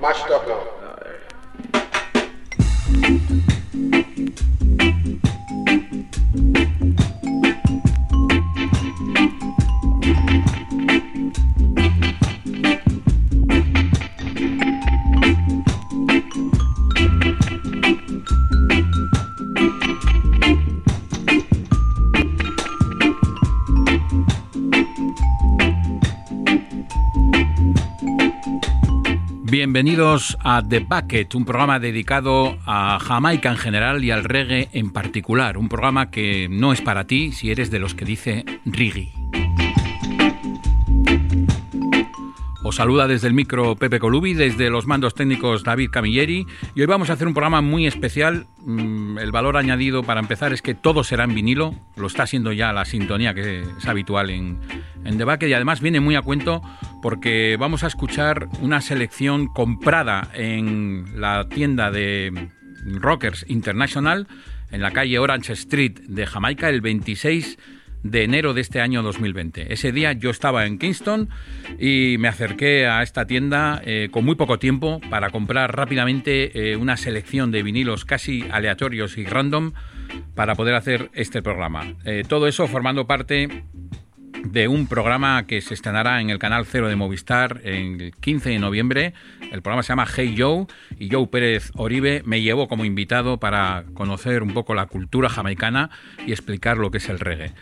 Mastodão. Bienvenidos a The Bucket, un programa dedicado a Jamaica en general y al reggae en particular. Un programa que no es para ti si eres de los que dice reggae. Os saluda desde el micro Pepe Colubi, desde los mandos técnicos David Camilleri y hoy vamos a hacer un programa muy especial. Mm, el valor añadido para empezar es que todo será en vinilo, lo está siendo ya la sintonía que es habitual en, en The Bucket y además viene muy a cuento porque vamos a escuchar una selección comprada en la tienda de Rockers International en la calle Orange Street de Jamaica el 26 de enero de este año 2020. Ese día yo estaba en Kingston y me acerqué a esta tienda eh, con muy poco tiempo para comprar rápidamente eh, una selección de vinilos casi aleatorios y random para poder hacer este programa. Eh, todo eso formando parte de un programa que se estrenará en el canal Cero de Movistar el 15 de noviembre. El programa se llama Hey Joe y Joe Pérez Oribe me llevó como invitado para conocer un poco la cultura jamaicana y explicar lo que es el reggae.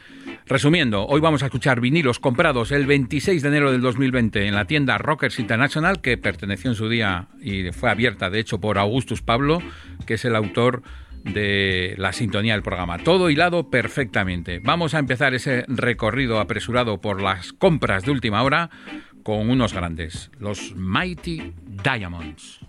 Resumiendo, hoy vamos a escuchar vinilos comprados el 26 de enero del 2020 en la tienda Rockers International, que perteneció en su día y fue abierta, de hecho, por Augustus Pablo, que es el autor de la sintonía del programa. Todo hilado perfectamente. Vamos a empezar ese recorrido apresurado por las compras de última hora con unos grandes, los Mighty Diamonds.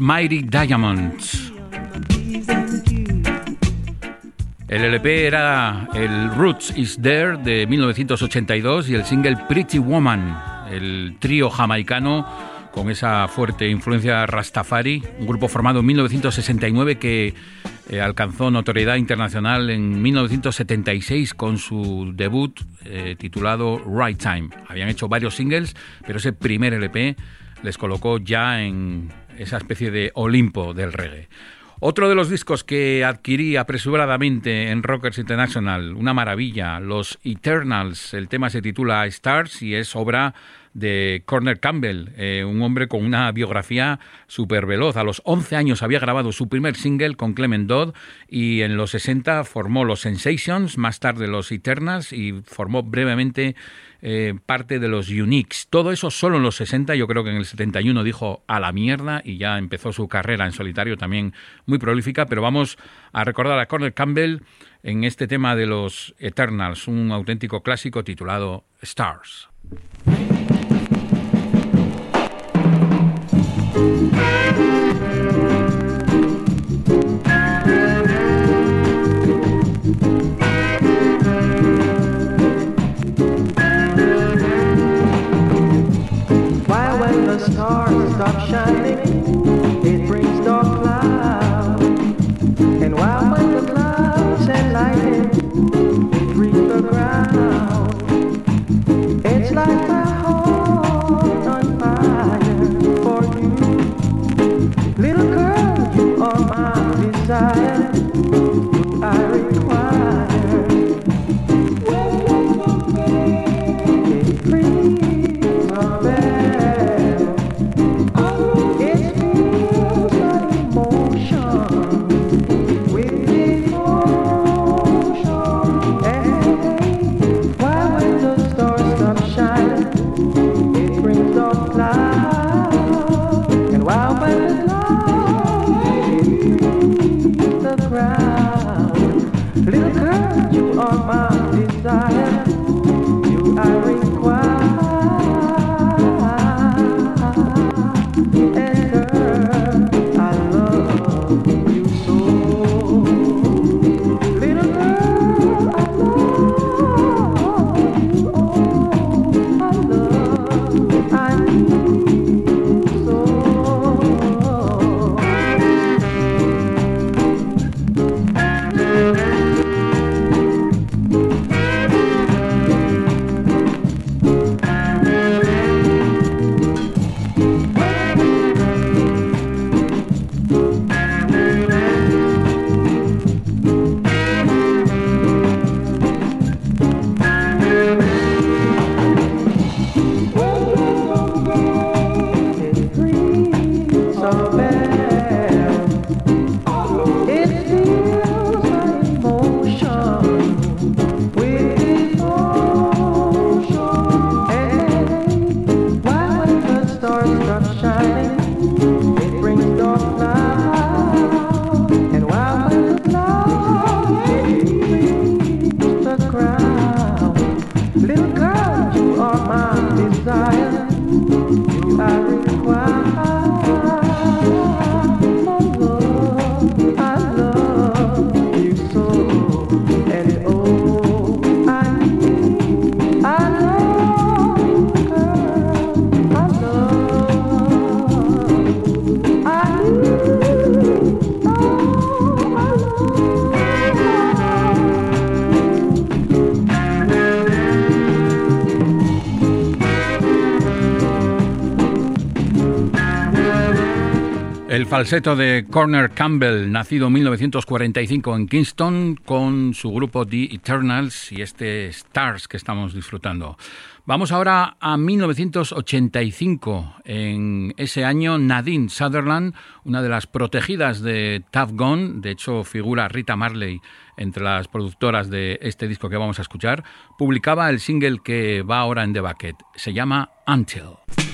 Los Diamonds. El LP era el Roots Is There de 1982 y el single Pretty Woman, el trío jamaicano con esa fuerte influencia Rastafari, un grupo formado en 1969 que eh, alcanzó notoriedad internacional en 1976 con su debut eh, titulado Right Time. Habían hecho varios singles, pero ese primer LP les colocó ya en esa especie de Olimpo del reggae. Otro de los discos que adquirí apresuradamente en Rockers International, una maravilla, los Eternals, el tema se titula Stars y es obra de Corner Campbell, eh, un hombre con una biografía súper veloz. A los 11 años había grabado su primer single con Clement Dodd y en los 60 formó los Sensations, más tarde los Eternals y formó brevemente eh, parte de los Uniques. Todo eso solo en los 60, yo creo que en el 71 dijo a la mierda y ya empezó su carrera en solitario también muy prolífica, pero vamos a recordar a Corner Campbell en este tema de los Eternals, un auténtico clásico titulado Stars. shining. Falseto de Corner Campbell, nacido en 1945 en Kingston, con su grupo The Eternals y este Stars que estamos disfrutando. Vamos ahora a 1985. En ese año, Nadine Sutherland, una de las protegidas de Tough Gone, de hecho figura Rita Marley entre las productoras de este disco que vamos a escuchar, publicaba el single que va ahora en The Bucket. Se llama Until.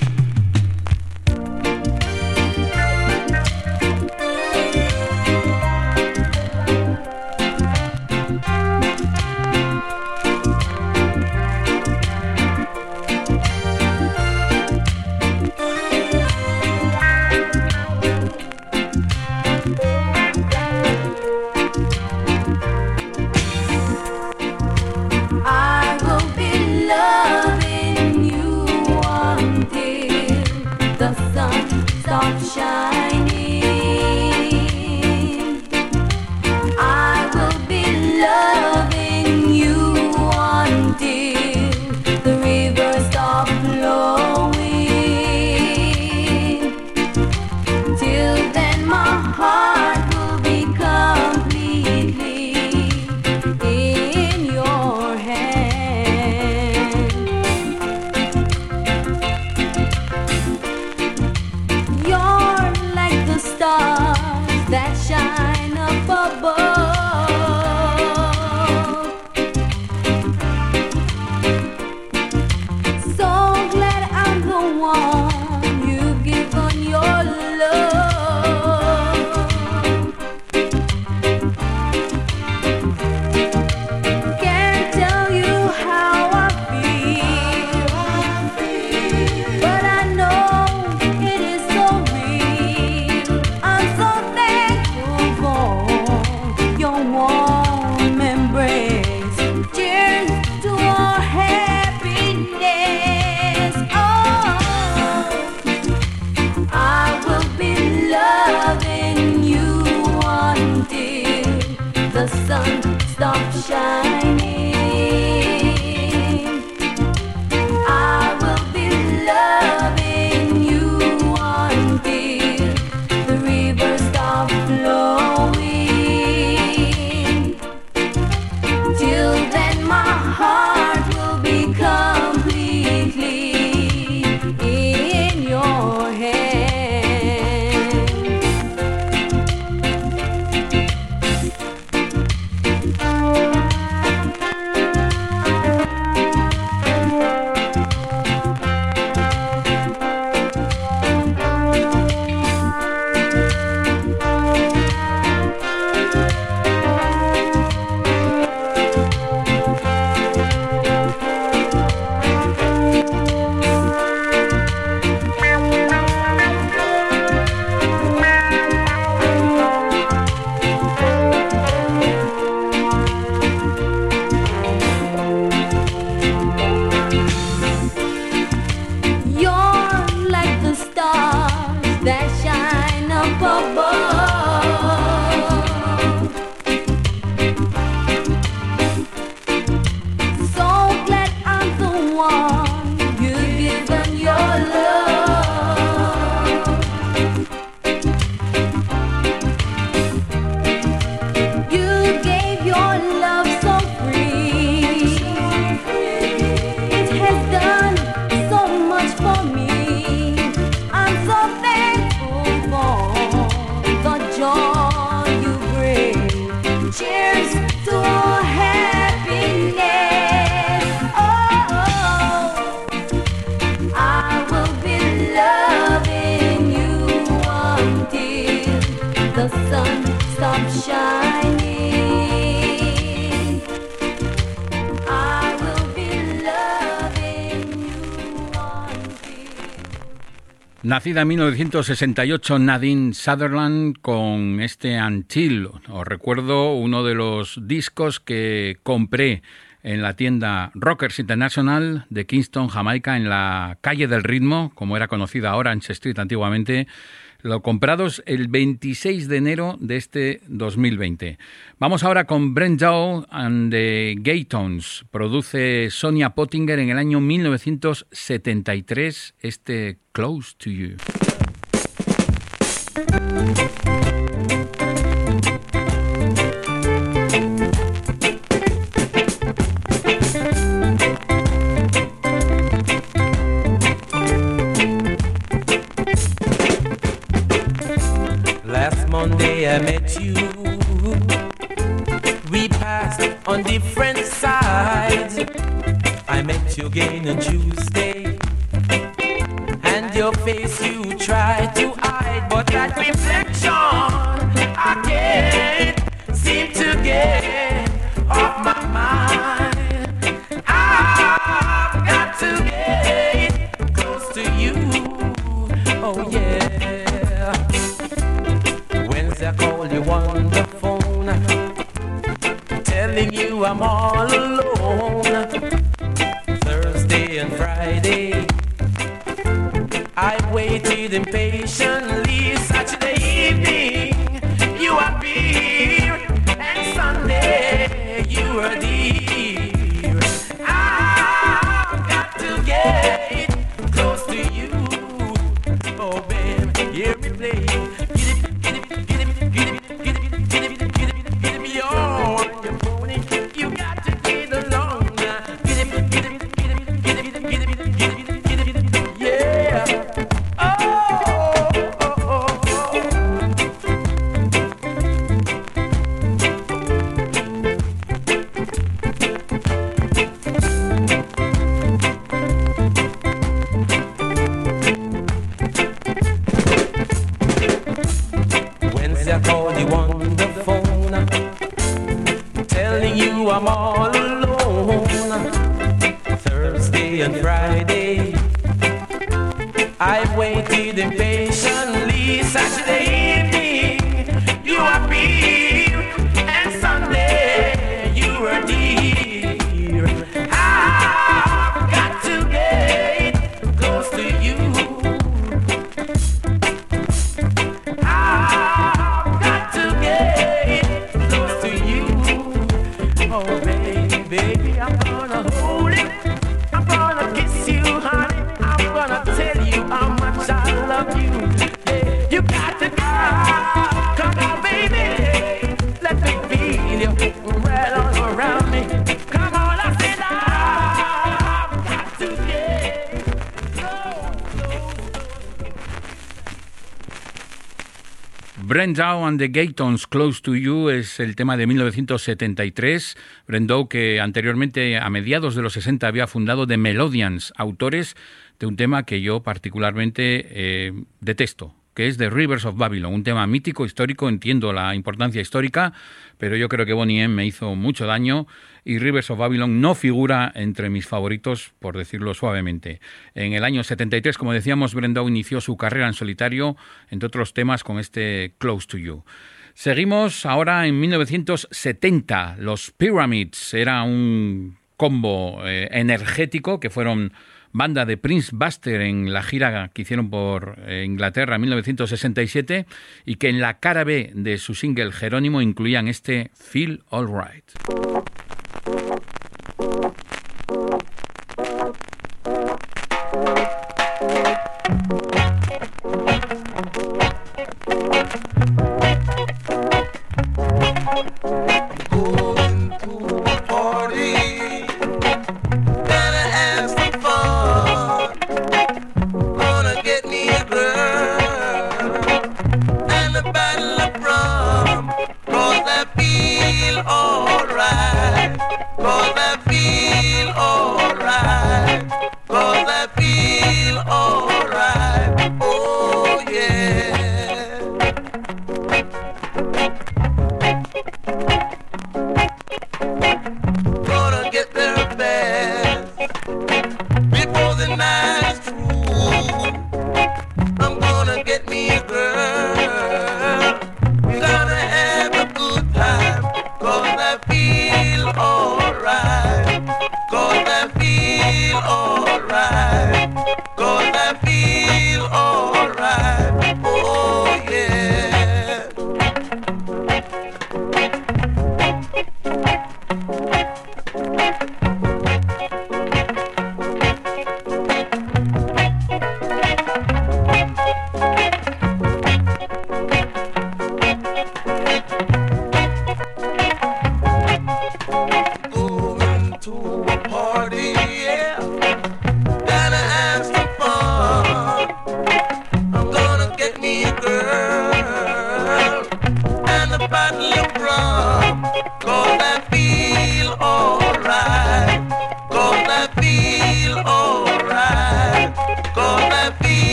Nacida en 1968 Nadine Sutherland con este Until. Os recuerdo uno de los discos que compré en la tienda Rockers International de Kingston, Jamaica, en la calle del ritmo, como era conocida Orange Street antiguamente, lo comprados el 26 de enero de este 2020. Vamos ahora con Brent Joe and the Gaytons. Produce Sonia Pottinger en el año 1973 este Close to You. Again on Tuesday. impatient. And the Gatons Close to You es el tema de 1973. Brendau que anteriormente a mediados de los 60 había fundado The Melodians, autores de un tema que yo particularmente eh, detesto, que es The Rivers of Babylon, un tema mítico, histórico, entiendo la importancia histórica, pero yo creo que Bonnie M me hizo mucho daño y Rivers of Babylon no figura entre mis favoritos, por decirlo suavemente. En el año 73, como decíamos, Brendau inició su carrera en solitario, entre otros temas, con este Close to You. Seguimos ahora en 1970. Los Pyramids era un combo eh, energético que fueron banda de Prince Buster en la gira que hicieron por eh, Inglaterra en 1967 y que en la cara B de su single Jerónimo incluían este Feel Alright.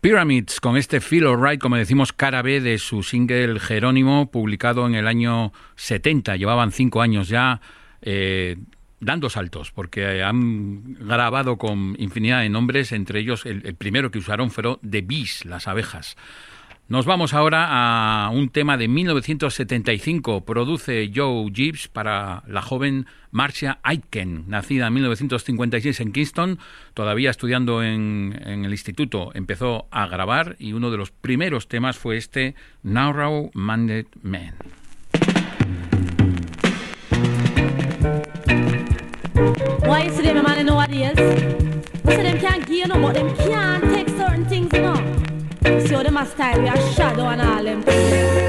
Pyramids con este Feel Alright, como decimos, cara B de su single Jerónimo, publicado en el año 70. Llevaban cinco años ya eh, dando saltos, porque han grabado con infinidad de nombres, entre ellos el, el primero que usaron fueron The Bees, las abejas. Nos vamos ahora a un tema de 1975. Produce Joe Gibbs para la joven Marcia Aitken, nacida en 1956 en Kingston, todavía estudiando en, el instituto. Empezó a grabar y uno de los primeros temas fue este Narrow Minded Man. See how them a style, we are shadow and all them things.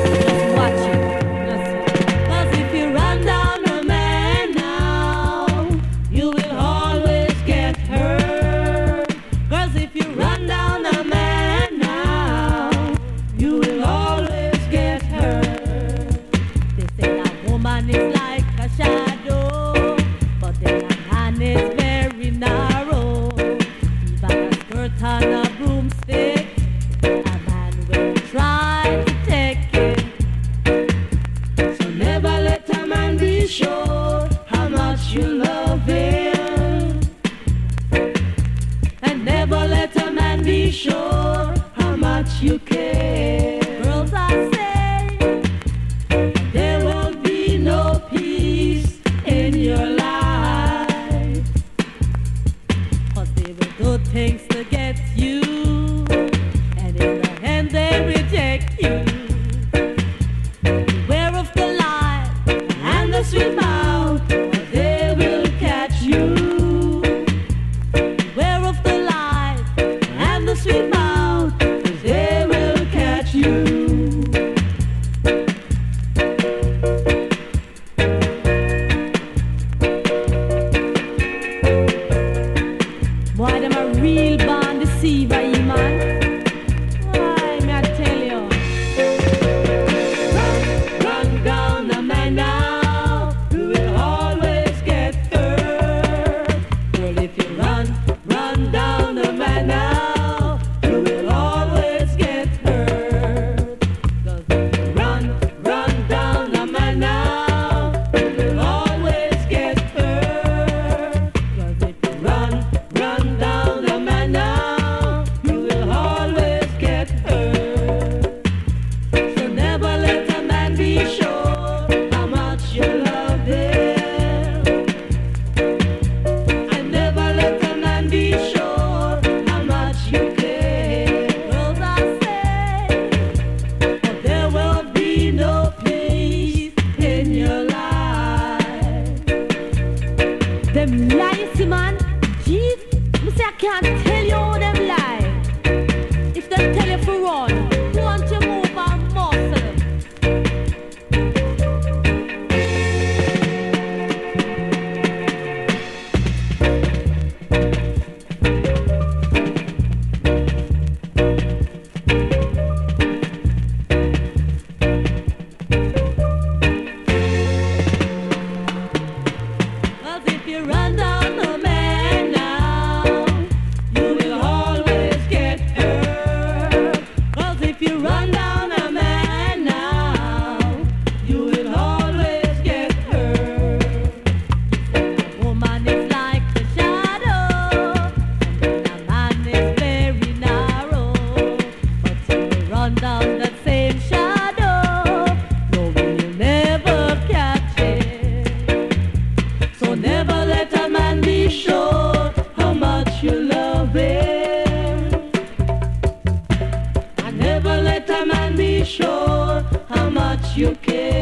You care.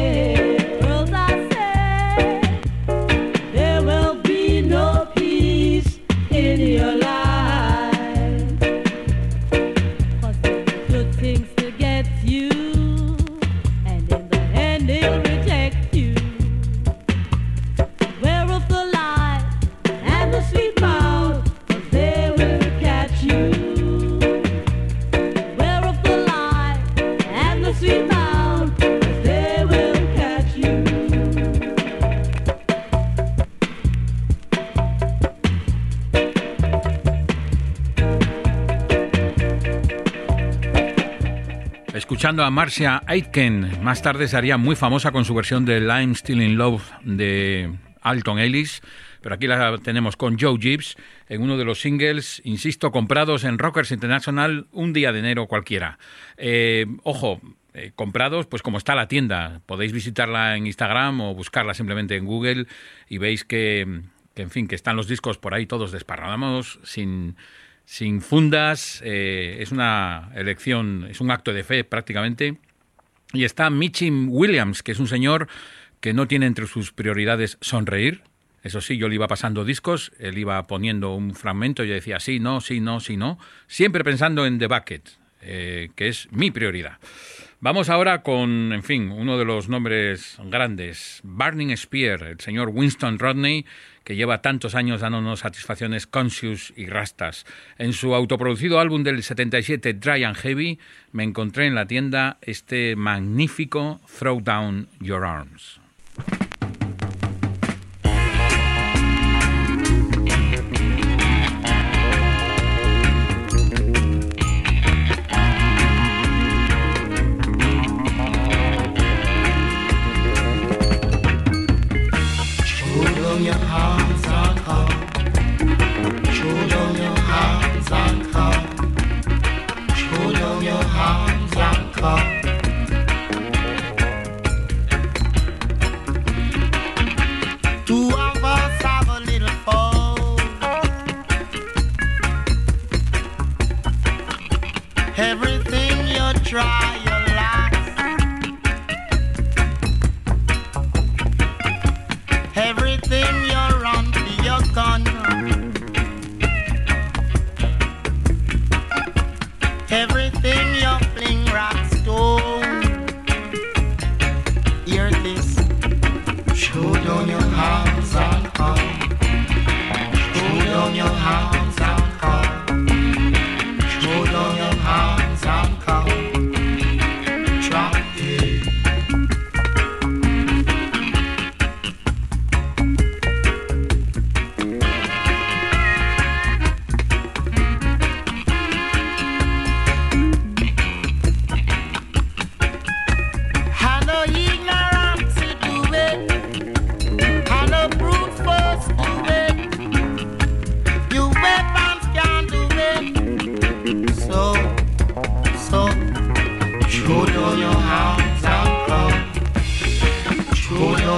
A Marcia Aitken, más tarde se haría muy famosa con su versión de I'm Still in Love de Alton Ellis, pero aquí la tenemos con Joe Gibbs en uno de los singles, insisto, comprados en Rockers International un día de enero cualquiera. Eh, ojo, eh, comprados, pues como está la tienda, podéis visitarla en Instagram o buscarla simplemente en Google y veis que, que en fin, que están los discos por ahí todos desparramados, sin sin fundas, eh, es una elección, es un acto de fe prácticamente. Y está Mitchim Williams, que es un señor que no tiene entre sus prioridades sonreír. Eso sí, yo le iba pasando discos, él iba poniendo un fragmento y yo decía sí, no, sí, no, sí, no, siempre pensando en The Bucket, eh, que es mi prioridad. Vamos ahora con, en fin, uno de los nombres grandes, Burning Spear, el señor Winston Rodney, que lleva tantos años dándonos satisfacciones conscious y rastas. En su autoproducido álbum del 77, Dry and Heavy, me encontré en la tienda este magnífico Throw Down Your Arms.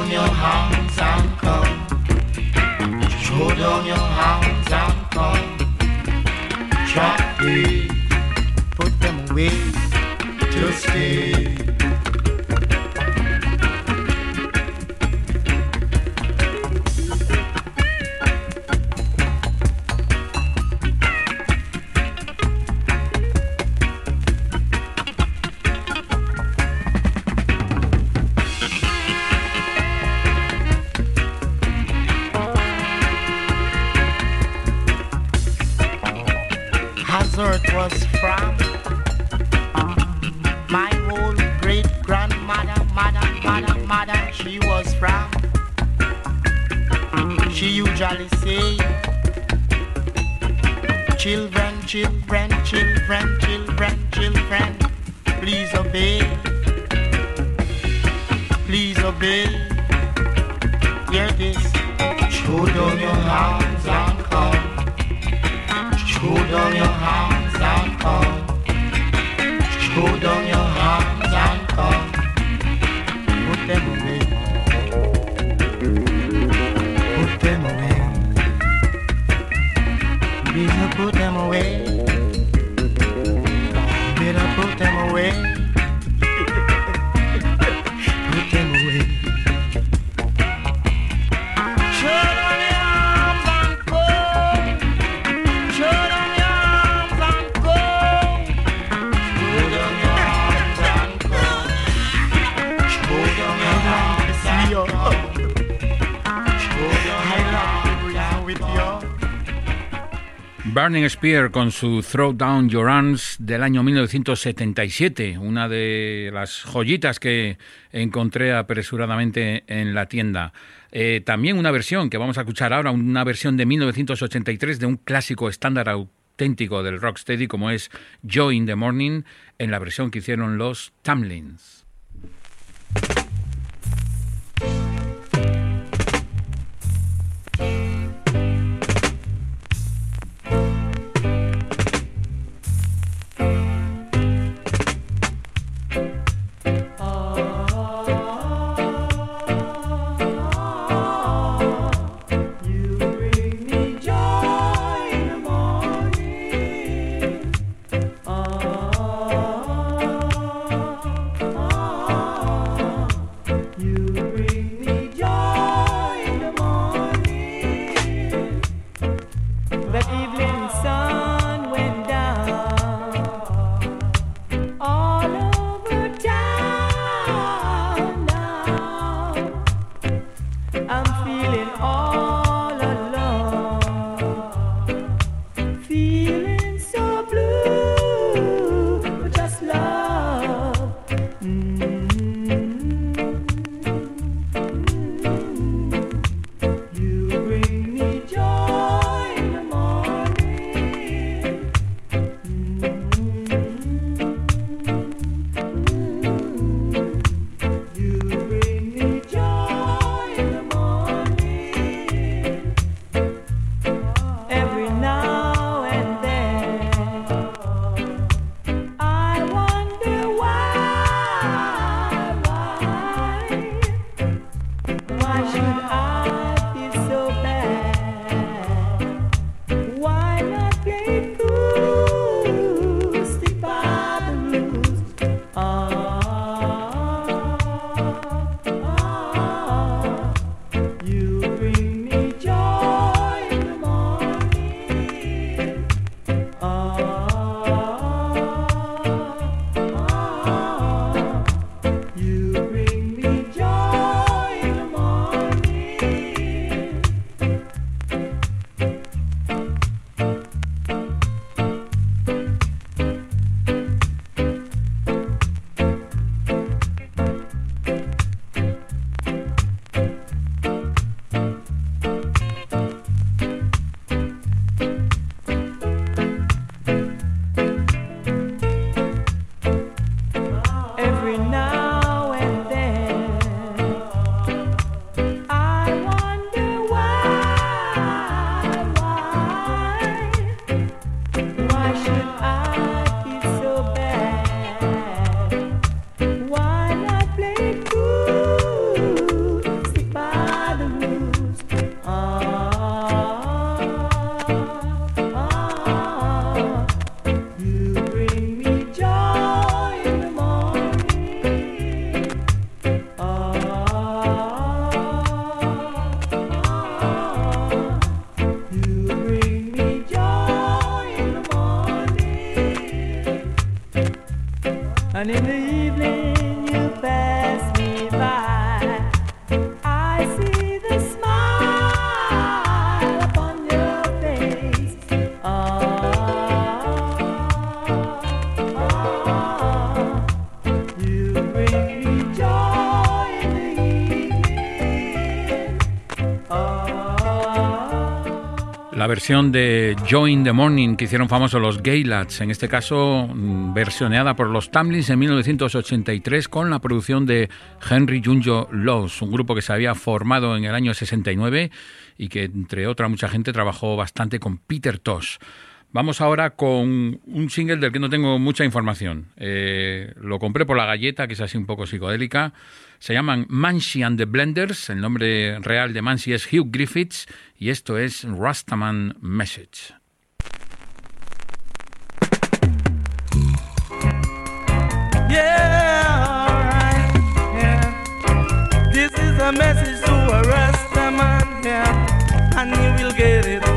Down your hands and come. Throw down your hands and come. Drop it. Put them away to stay. Burning Spear con su Throw Down Your Arms del año 1977, una de las joyitas que encontré apresuradamente en la tienda. Eh, también una versión que vamos a escuchar ahora, una versión de 1983 de un clásico estándar auténtico del rocksteady como es Joy in the Morning, en la versión que hicieron los Tamlins. Versión de Join the Morning que hicieron famosos los Gay Lads, en este caso mm, versioneada por los Tamlins en 1983 con la producción de Henry Junjo Laws, un grupo que se había formado en el año 69 y que entre otra mucha gente trabajó bastante con Peter Tosh. Vamos ahora con un single del que no tengo mucha información. Eh, lo compré por la galleta, que es así un poco psicodélica. Se llaman Mansi and the Blenders. El nombre real de Mansi es Hugh Griffiths y esto es Rastaman Message. Message to a yeah.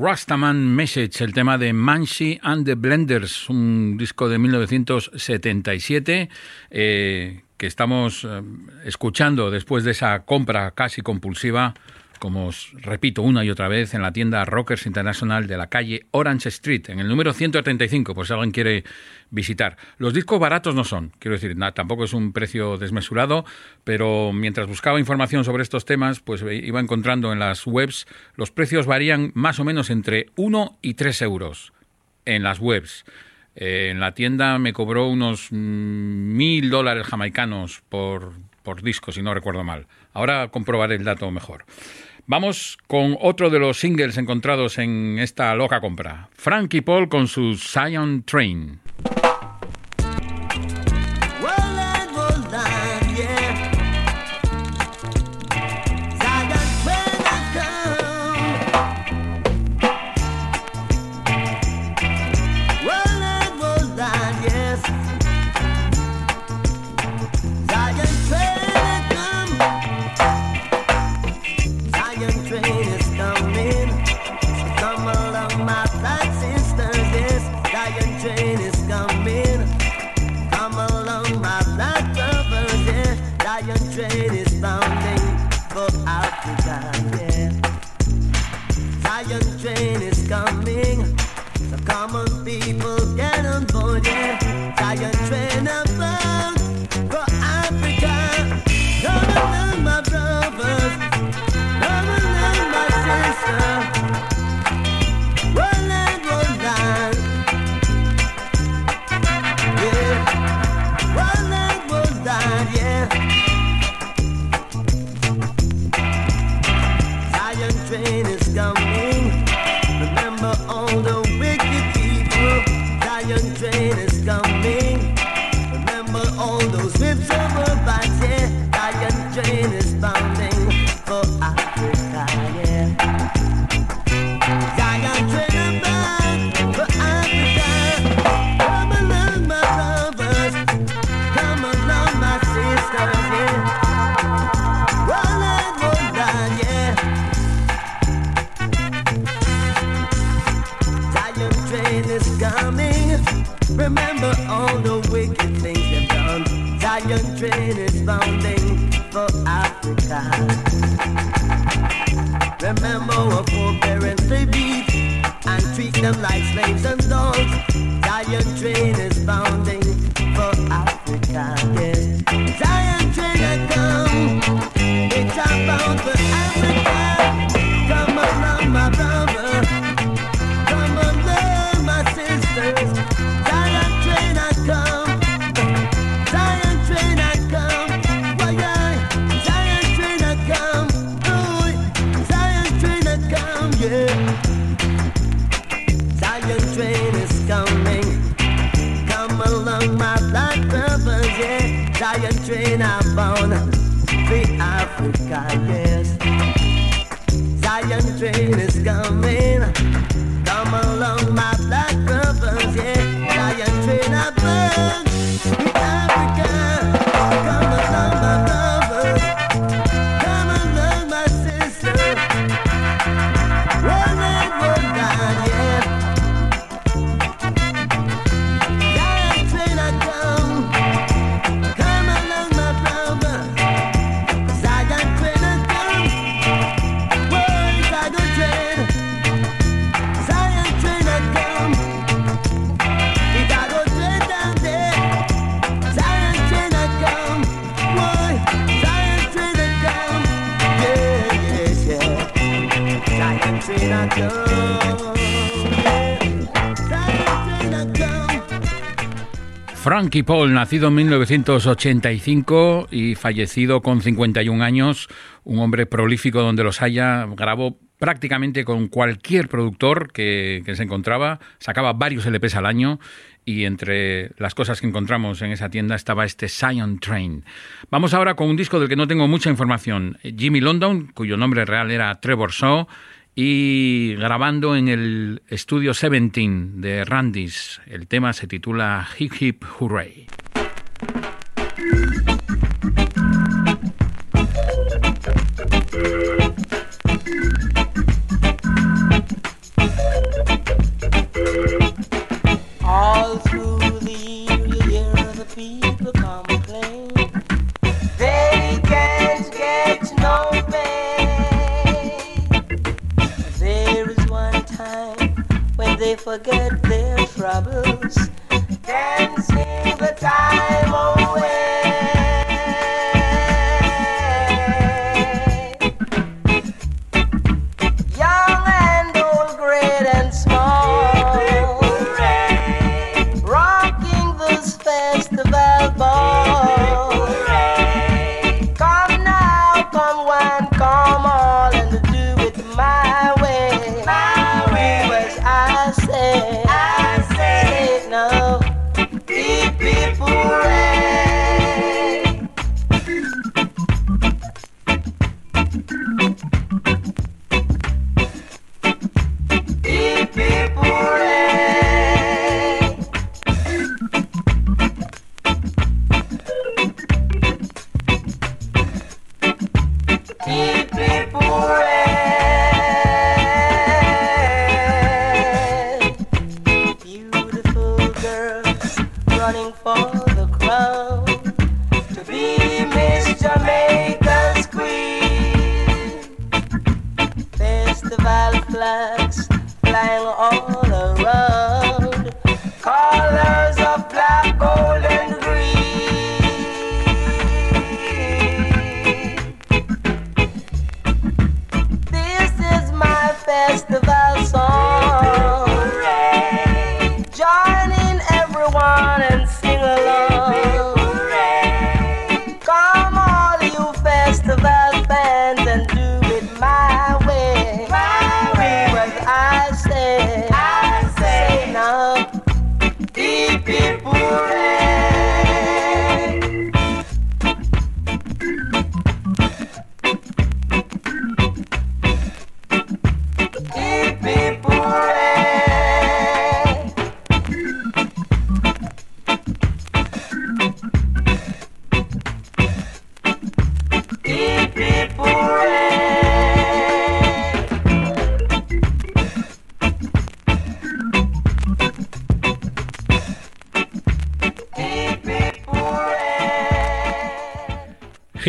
Rastaman Message, el tema de Mansi and the Blenders, un disco de 1977 eh, que estamos eh, escuchando después de esa compra casi compulsiva, como os repito una y otra vez, en la tienda Rockers International de la calle Orange Street, en el número 135, por si alguien quiere visitar. Los discos baratos no son, quiero decir, tampoco es un precio desmesurado, pero mientras buscaba información sobre estos temas, pues iba encontrando en las webs, los precios varían más o menos entre 1 y 3 euros en las webs. Eh, en la tienda me cobró unos mm, mil dólares jamaicanos por, por disco, si no recuerdo mal. Ahora comprobaré el dato mejor. Vamos con otro de los singles encontrados en esta loca compra. Frankie Paul con su Zion Train. Get on Frankie Paul, nacido en 1985 y fallecido con 51 años, un hombre prolífico donde los haya, grabó prácticamente con cualquier productor que, que, se encontraba, sacaba varios LPs al año y entre las cosas que encontramos en esa tienda estaba este Scion Train. Vamos ahora con un disco del que no tengo mucha información, Jimmy London, cuyo nombre real era Trevor Shaw, y grabando en el estudio 17 de Randy's. El tema se titula Hip Hip Hooray. All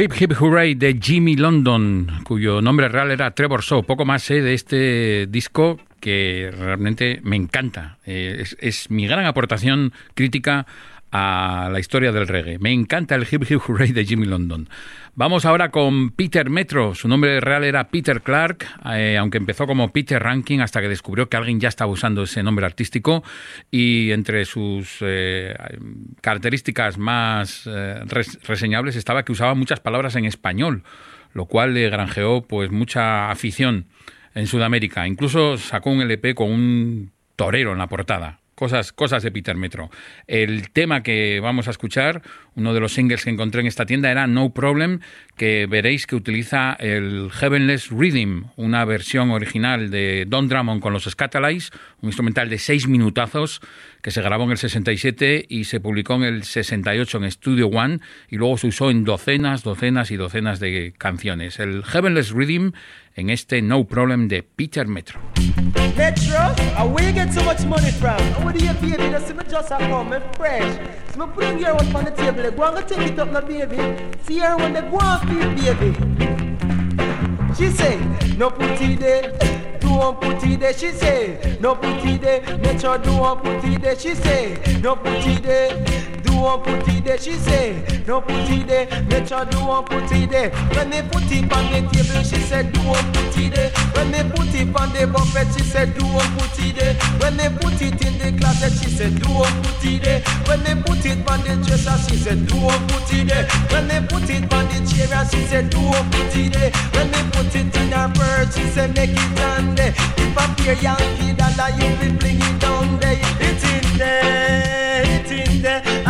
Hip Hip Hooray de Jimmy London, cuyo nombre real era Trevor Shaw. Poco más sé de este disco que realmente me encanta. Eh, es mi gran aportación crítica a la historia del reggae. Me encanta el Hip Hip Hooray de Jimmy London. Vamos ahora con Peter Metro. Su nombre real era Peter Clark, eh, aunque empezó como Peter Ranking hasta que descubrió que alguien ya estaba usando ese nombre artístico y entre sus eh, características más eh, res- reseñables estaba que usaba muchas palabras en español, lo cual le granjeó pues mucha afición en Sudamérica. Incluso sacó un LP con un torero en la portada. Cosas, cosas de Peter Metro. El tema que vamos a escuchar, uno de los singles que encontré en esta tienda era No Problem, que veréis que utiliza el Heavenless Rhythm, una versión original de Don Drummond con los Scatalites, un instrumental de seis minutazos que se grabó en el 67 y se publicó en el 68 en Studio One y luego se usó en docenas, docenas y docenas de canciones. El Heavenless Rhythm en este No Problem de Peter Metro. Metro, uh, where you get so much money from? And what do you baby? Just see me just a come, me fresh. So me put your one on the table, go and take it up, now baby. See her when they go and feed baby. She say, no put it there, don't put it there. She say, no put it there, Metro, don't put it there. She say, no put it there. Don't put it there, she say. No put it there, Metro, don't put it there. When they put it on the table, she said, don't put it there. When they put it on the buffet, she said, don't put it there. When they put it in the closet, she said, don't put it there. When they put it on the dresser, she said, don't put it there. When they put it on the chair, she said, don't put it there. When they put it in her purse, she said, make it on there. If I fear Yankee dollar, you will bring it down there. It's in there, it's in there.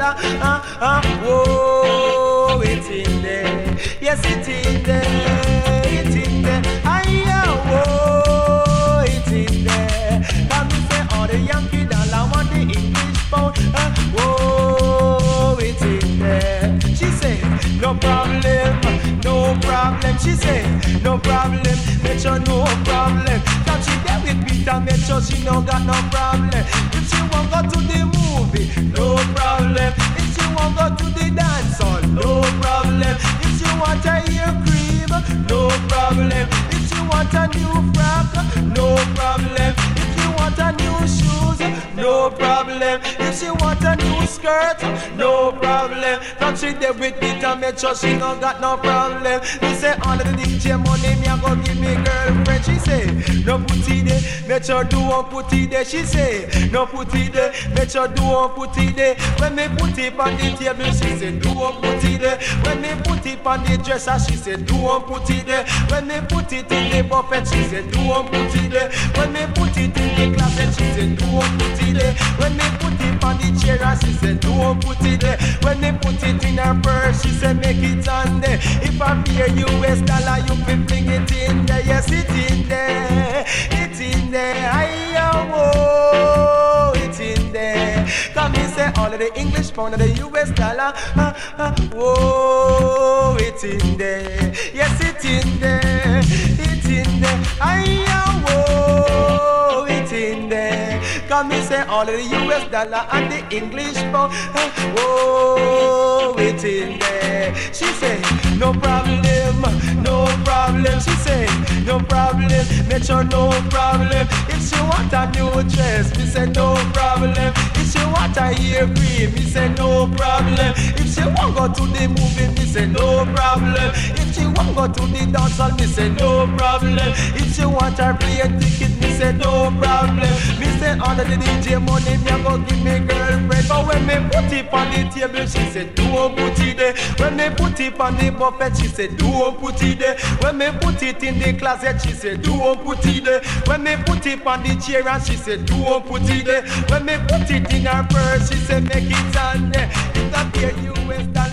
Dollar. Ah, ah, whoa, it's in there. Yes, it's in there, it's in there. Aye, oh, it's in there. Come me say, order the Yankee dollar, want the English pound. Ah, whoa, it's in there. She say, no problem, no problem. She say, no problem, make sure no problem. Cause she there with Peter, make sure she no got no problem. If she want go to the movie, no problem. If she want go to the dance hall, no problem. If she want a ear cream, no problem. If she want a new frock, no problem. If she want a new shoes, no problem. If she want a skirt, no problem. Cause she there with Peter, make sure she no got no problem. Me say all the DJ money, me a go give me girlfriend. She say, no put it there, make sure do one put it there. She say, no put it there, make sure do one put it there. When me put it on the table, she say, do one put it there. When me put it on the dresser, she say, do one put it there. When me put it in the buffet, she say, do one put it there. When me put it in the closet, she say, do one put it there. When me put it on the chair, she say, do one put it there. When me put it in her purse, she said, make it on there. If I fear US dollar, you can bring it in there. Yes, it in there. It's in there. Aye, oh, it's in there. Come me say all of the English pound and the US dollar. Ah, ah, whoa, it's in there. Yes, it's in there. It's in there. Aye, oh, it's in there. Come me say all the US dollar and the English pound. Whoa, it's in there. She say no problem, no problem. She say no problem. Make sure no problem. If she want a new dress, me say no problem. If she want a ear me say no problem. If she want go to the movie, me say no problem. If she want go to the dance hall, me say no problem. If she want a plane ticket, say no problem. Me say under the DJ money, me a go give me girlfriend. But when me put it on the table, she said don't put it there. When me put it on the buffet, she said don't put it there. When me put it in the closet, she said don't put it there. When me put it on the chair, and she said don't put it there. When me put it in her purse, she said make it on there. US dollar, you will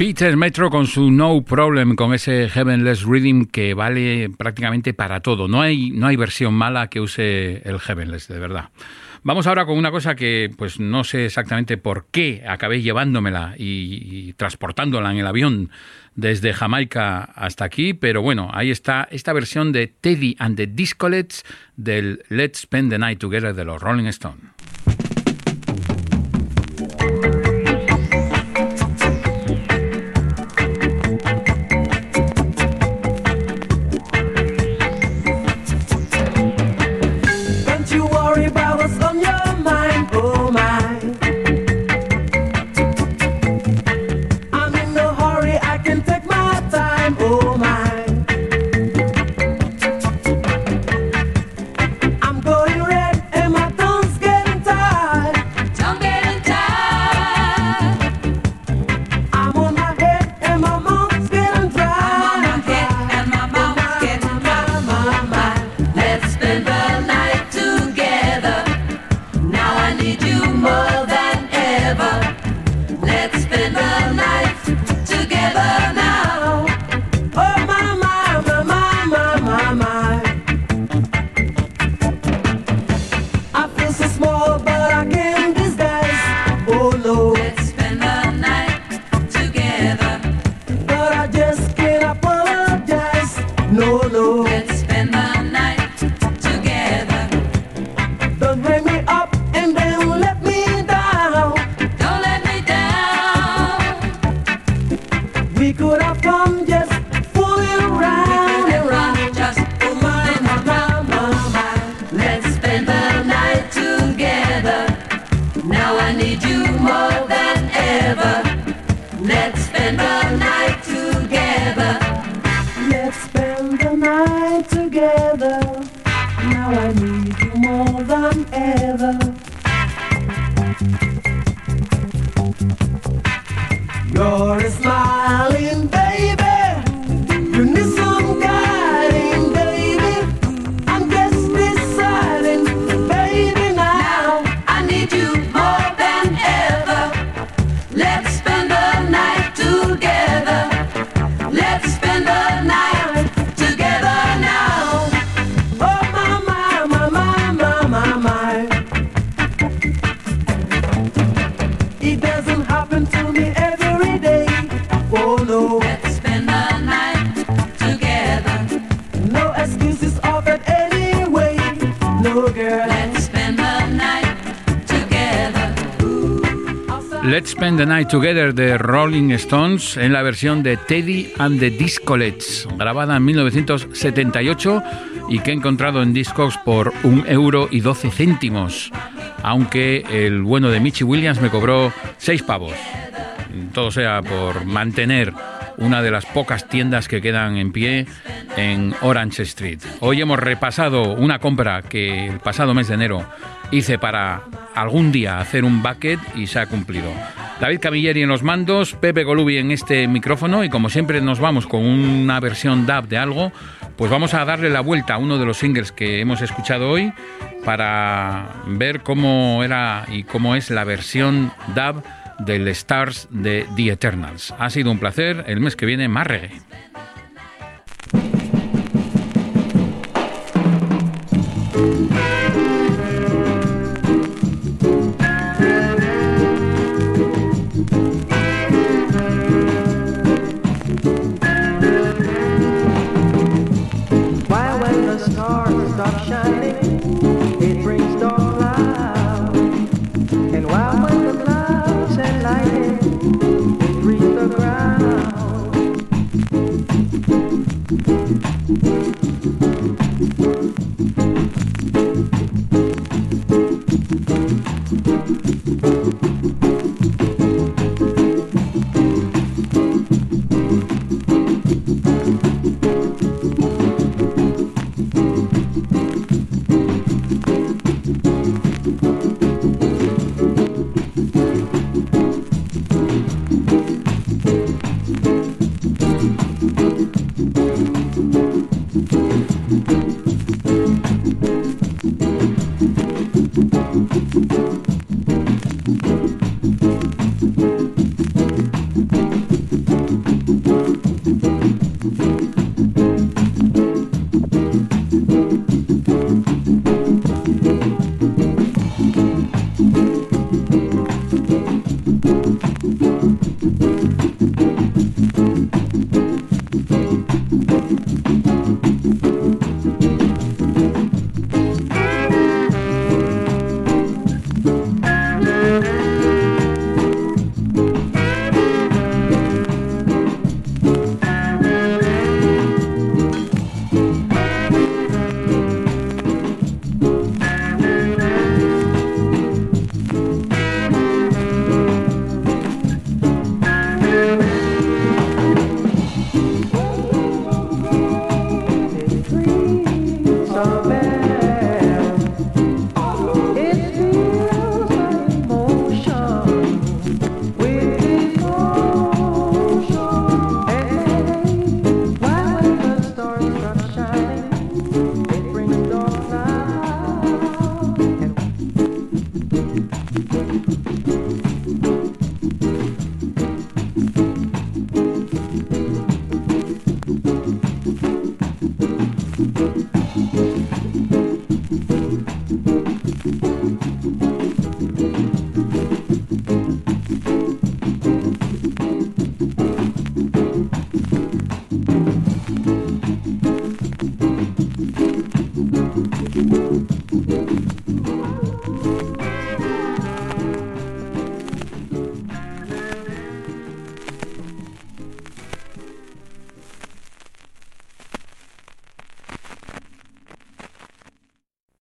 Peter Metro con su No Problem, con ese Heavenless Rhythm que vale prácticamente para todo. No hay, no hay versión mala que use el Heavenless, de verdad. Vamos ahora con una cosa que pues no sé exactamente por qué acabé llevándomela y, y transportándola en el avión desde Jamaica hasta aquí, pero bueno, ahí está esta versión de Teddy and the Discolets del Let's Spend the Night Together de los Rolling Stones. Night Together de Rolling Stones en la versión de Teddy and the Discolets, grabada en 1978 y que he encontrado en Discogs por un euro y 12 céntimos, aunque el bueno de Michi Williams me cobró 6 pavos. Todo sea por mantener una de las pocas tiendas que quedan en pie en Orange Street. Hoy hemos repasado una compra que el pasado mes de enero hice para algún día hacer un bucket y se ha cumplido. David Camilleri en los mandos, Pepe Golubi en este micrófono y como siempre nos vamos con una versión dub de algo, pues vamos a darle la vuelta a uno de los singles que hemos escuchado hoy para ver cómo era y cómo es la versión dub del Stars de The Eternals. Ha sido un placer, el mes que viene más reggae.